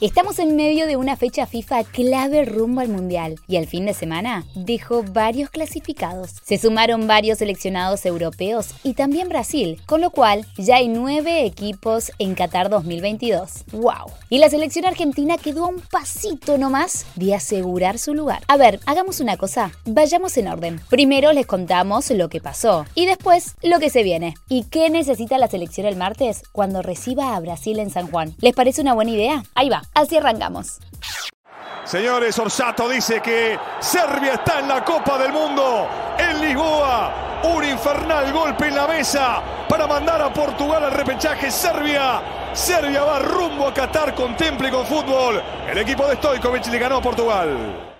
Estamos en medio de una fecha FIFA clave rumbo al Mundial y el fin de semana dejó varios clasificados. Se sumaron varios seleccionados europeos y también Brasil, con lo cual ya hay nueve equipos en Qatar 2022. ¡Wow! Y la selección argentina quedó a un pasito nomás de asegurar su lugar. A ver, hagamos una cosa, vayamos en orden. Primero les contamos lo que pasó y después lo que se viene. ¿Y qué necesita la selección el martes cuando reciba a Brasil en San Juan? ¿Les parece una buena idea? Ahí va. Así arrancamos. Señores, Orsato dice que Serbia está en la Copa del Mundo en Lisboa. Un infernal golpe en la mesa para mandar a Portugal al repechaje. Serbia. Serbia va rumbo a Qatar con temple y con fútbol. El equipo de Stojkovic le ganó a Portugal.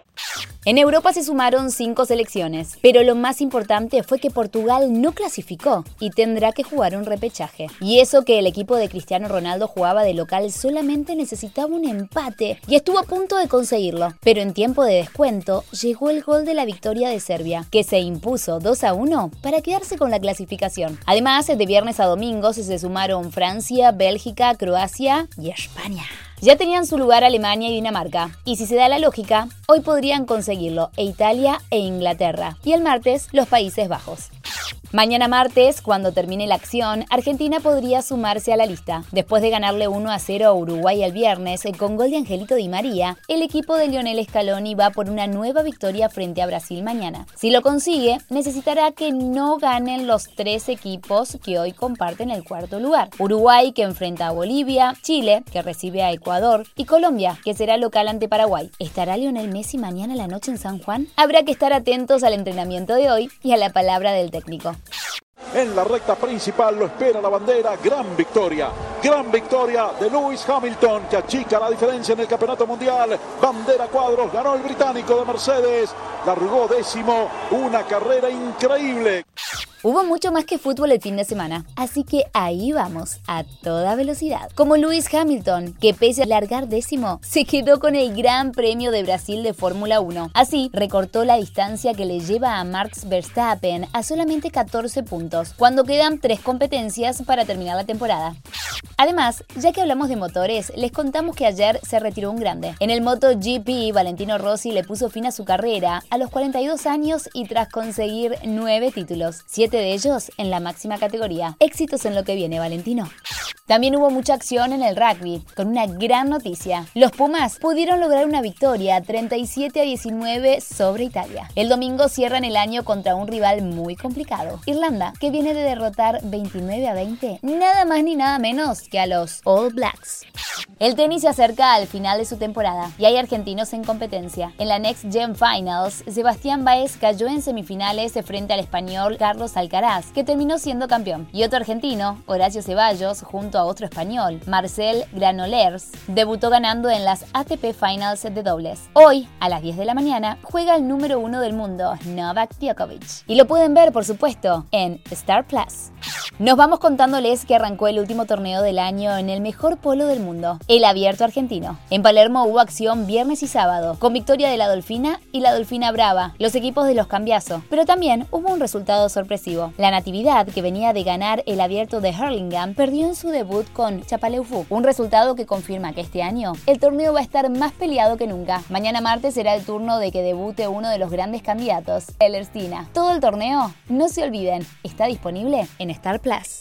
En Europa se sumaron cinco selecciones, pero lo más importante fue que Portugal no clasificó y tendrá que jugar un repechaje. Y eso que el equipo de Cristiano Ronaldo jugaba de local solamente necesitaba un empate y estuvo a punto de conseguirlo. Pero en tiempo de descuento llegó el gol de la victoria de Serbia, que se impuso 2 a 1 para quedarse con la clasificación. Además, de viernes a domingo se sumaron Francia, Bélgica, Croacia y España. Ya tenían su lugar Alemania y Dinamarca, y si se da la lógica, hoy podrían conseguirlo e Italia e Inglaterra, y el martes los Países Bajos. Mañana martes, cuando termine la acción, Argentina podría sumarse a la lista. Después de ganarle 1 a 0 a Uruguay el viernes con gol de Angelito Di María, el equipo de Lionel Scaloni va por una nueva victoria frente a Brasil mañana. Si lo consigue, necesitará que no ganen los tres equipos que hoy comparten el cuarto lugar. Uruguay que enfrenta a Bolivia, Chile que recibe a Ecuador y Colombia que será local ante Paraguay. ¿Estará Lionel Messi mañana la noche en San Juan? Habrá que estar atentos al entrenamiento de hoy y a la palabra del técnico. En la recta principal lo espera la bandera. Gran victoria. Gran victoria de Lewis Hamilton que achica la diferencia en el campeonato mundial. Bandera cuadros. Ganó el británico de Mercedes. Largó décimo. Una carrera increíble. Hubo mucho más que fútbol el fin de semana, así que ahí vamos, a toda velocidad. Como Lewis Hamilton, que pese a largar décimo, se quedó con el Gran Premio de Brasil de Fórmula 1. Así, recortó la distancia que le lleva a Max Verstappen a solamente 14 puntos, cuando quedan tres competencias para terminar la temporada. Además, ya que hablamos de motores, les contamos que ayer se retiró un grande. En el MotoGP, Valentino Rossi le puso fin a su carrera a los 42 años y tras conseguir nueve títulos, de ellos en la máxima categoría. Éxitos en lo que viene, Valentino. También hubo mucha acción en el rugby, con una gran noticia. Los Pumas pudieron lograr una victoria 37 a 19 sobre Italia. El domingo cierran el año contra un rival muy complicado, Irlanda, que viene de derrotar 29 a 20, nada más ni nada menos que a los All Blacks. El tenis se acerca al final de su temporada y hay argentinos en competencia. En la Next Gen Finals, Sebastián Baez cayó en semifinales frente al español Carlos Alcaraz, que terminó siendo campeón. Y otro argentino, Horacio Ceballos, junto a otro español, Marcel Granolers, debutó ganando en las ATP Finals de dobles. Hoy, a las 10 de la mañana, juega el número uno del mundo, Novak Djokovic. Y lo pueden ver, por supuesto, en Star Plus. Nos vamos contándoles que arrancó el último torneo del año en el mejor polo del mundo, el Abierto Argentino. En Palermo hubo acción viernes y sábado, con victoria de la Dolfina y la Dolfina Brava, los equipos de los Cambiazo. Pero también hubo un resultado sorpresivo. La Natividad, que venía de ganar el Abierto de Hurlingham, perdió en su debut con Chapaleufu, un resultado que confirma que este año el torneo va a estar más peleado que nunca. Mañana martes será el turno de que debute uno de los grandes candidatos, el Erstina. Todo el torneo, no se olviden, está disponible en Star Plus.